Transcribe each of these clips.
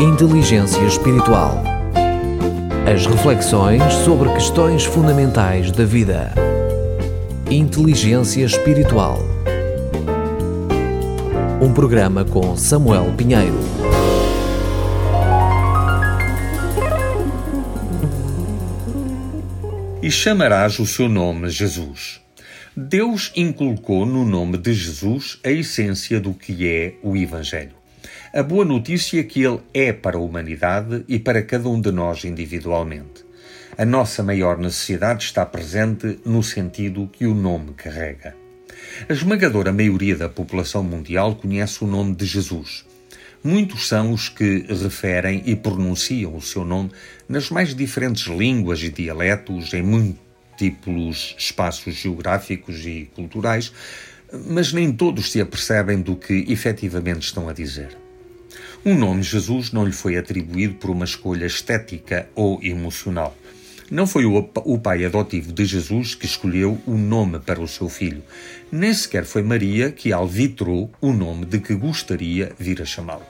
Inteligência Espiritual. As reflexões sobre questões fundamentais da vida. Inteligência Espiritual. Um programa com Samuel Pinheiro. E chamarás o seu nome Jesus. Deus inculcou no nome de Jesus a essência do que é o Evangelho. A boa notícia é que ele é para a humanidade e para cada um de nós individualmente. A nossa maior necessidade está presente no sentido que o nome carrega. A esmagadora maioria da população mundial conhece o nome de Jesus. Muitos são os que referem e pronunciam o seu nome nas mais diferentes línguas e dialetos, em múltiplos espaços geográficos e culturais, mas nem todos se apercebem do que efetivamente estão a dizer. O nome Jesus não lhe foi atribuído por uma escolha estética ou emocional. Não foi o, pai adotivo de Jesus que escolheu o nome para o seu filho. Nem sequer foi Maria que alvitrou o nome de que gostaria vir a chamá-lo.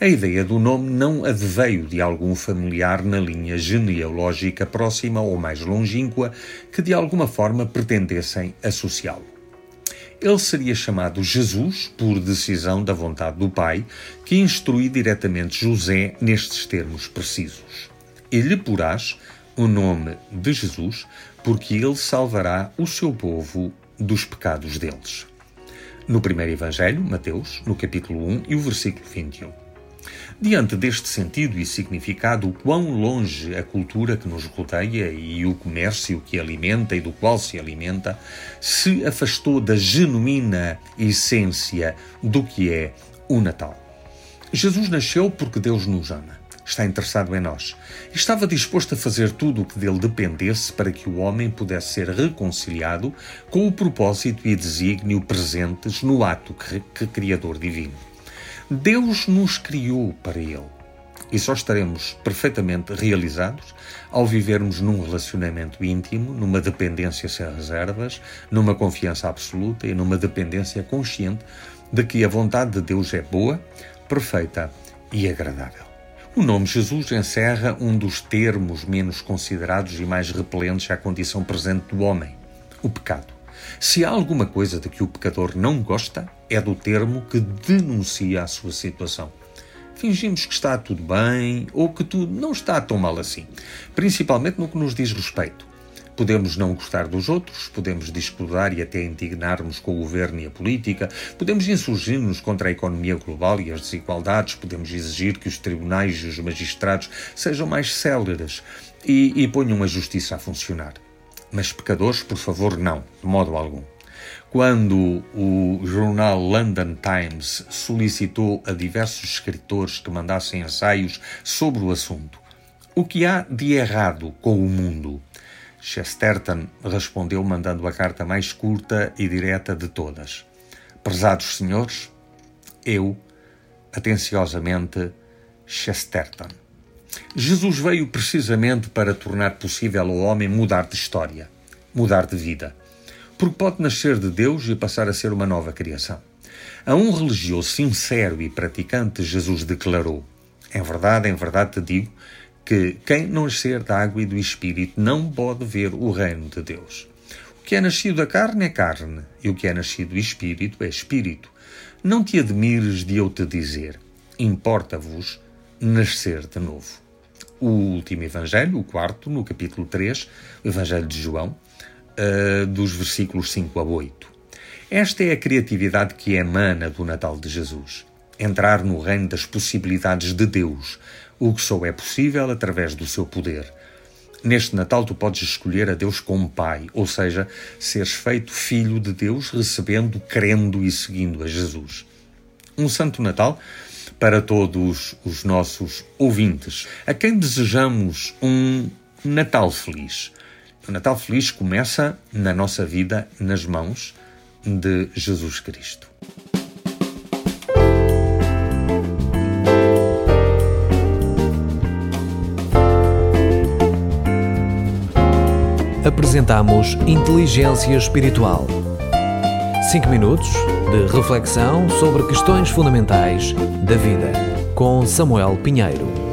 A ideia do nome não adveio de algum familiar na linha genealógica próxima ou mais longínqua que de alguma forma pretendessem associá-lo. Ele seria chamado Jesus por decisão da vontade do Pai, que instrui diretamente José nestes termos precisos. E lhe porás o nome de Jesus, porque ele salvará o seu povo dos pecados deles. No primeiro Evangelho, Mateus, no capítulo 1 e o versículo 21. Diante deste sentido e significado, quão longe a cultura que nos rodeia e o comércio que alimenta e do qual se alimenta se afastou da genuína essência do que é o Natal. Jesus nasceu porque Deus nos ama. Está interessado em nós. Estava disposto a fazer tudo o que dele dependesse para que o homem pudesse ser reconciliado com o propósito e desígnio presentes no ato que, que Criador divino. Deus nos criou para Ele. E só estaremos perfeitamente realizados ao vivermos num relacionamento íntimo, numa dependência sem reservas, numa confiança absoluta e numa dependência consciente de que a vontade de Deus é boa, perfeita e agradável. O nome Jesus encerra um dos termos menos considerados e mais repelentes à condição presente do homem: o pecado. Se há alguma coisa de que o pecador não gosta, é do termo que denuncia a sua situação. Fingimos que está tudo bem ou que tudo não está tão mal assim, principalmente no que nos diz respeito. Podemos não gostar dos outros, podemos discordar e até indignarmos com o governo e a política, podemos insurgir-nos contra a economia global e as desigualdades, podemos exigir que os tribunais e os magistrados sejam mais céleres e, e ponham a justiça a funcionar. Mas pecadores, por favor, não, de modo algum. Quando o jornal London Times solicitou a diversos escritores que mandassem ensaios sobre o assunto, o que há de errado com o mundo? Chesterton respondeu mandando a carta mais curta e direta de todas. Prezados senhores, eu, atenciosamente, Chesterton. Jesus veio precisamente para tornar possível ao homem mudar de história, mudar de vida. Porque pode nascer de Deus e passar a ser uma nova criação. A um religioso sincero e praticante, Jesus declarou: Em verdade, em verdade te digo que quem não nascer da água e do Espírito não pode ver o reino de Deus. O que é nascido da carne é carne, e o que é nascido do Espírito é Espírito. Não te admires de eu te dizer: importa-vos nascer de novo o último Evangelho, o quarto, no capítulo 3, o Evangelho de João, uh, dos versículos 5 a 8. Esta é a criatividade que emana do Natal de Jesus. Entrar no reino das possibilidades de Deus, o que só é possível através do seu poder. Neste Natal, tu podes escolher a Deus como Pai, ou seja, seres feito filho de Deus, recebendo, crendo e seguindo a Jesus. Um Santo Natal para todos os nossos ouvintes, a quem desejamos um Natal feliz. O Natal feliz começa na nossa vida, nas mãos de Jesus Cristo. Apresentamos Inteligência Espiritual. 5 minutos de reflexão sobre questões fundamentais da vida. com Samuel Pinheiro.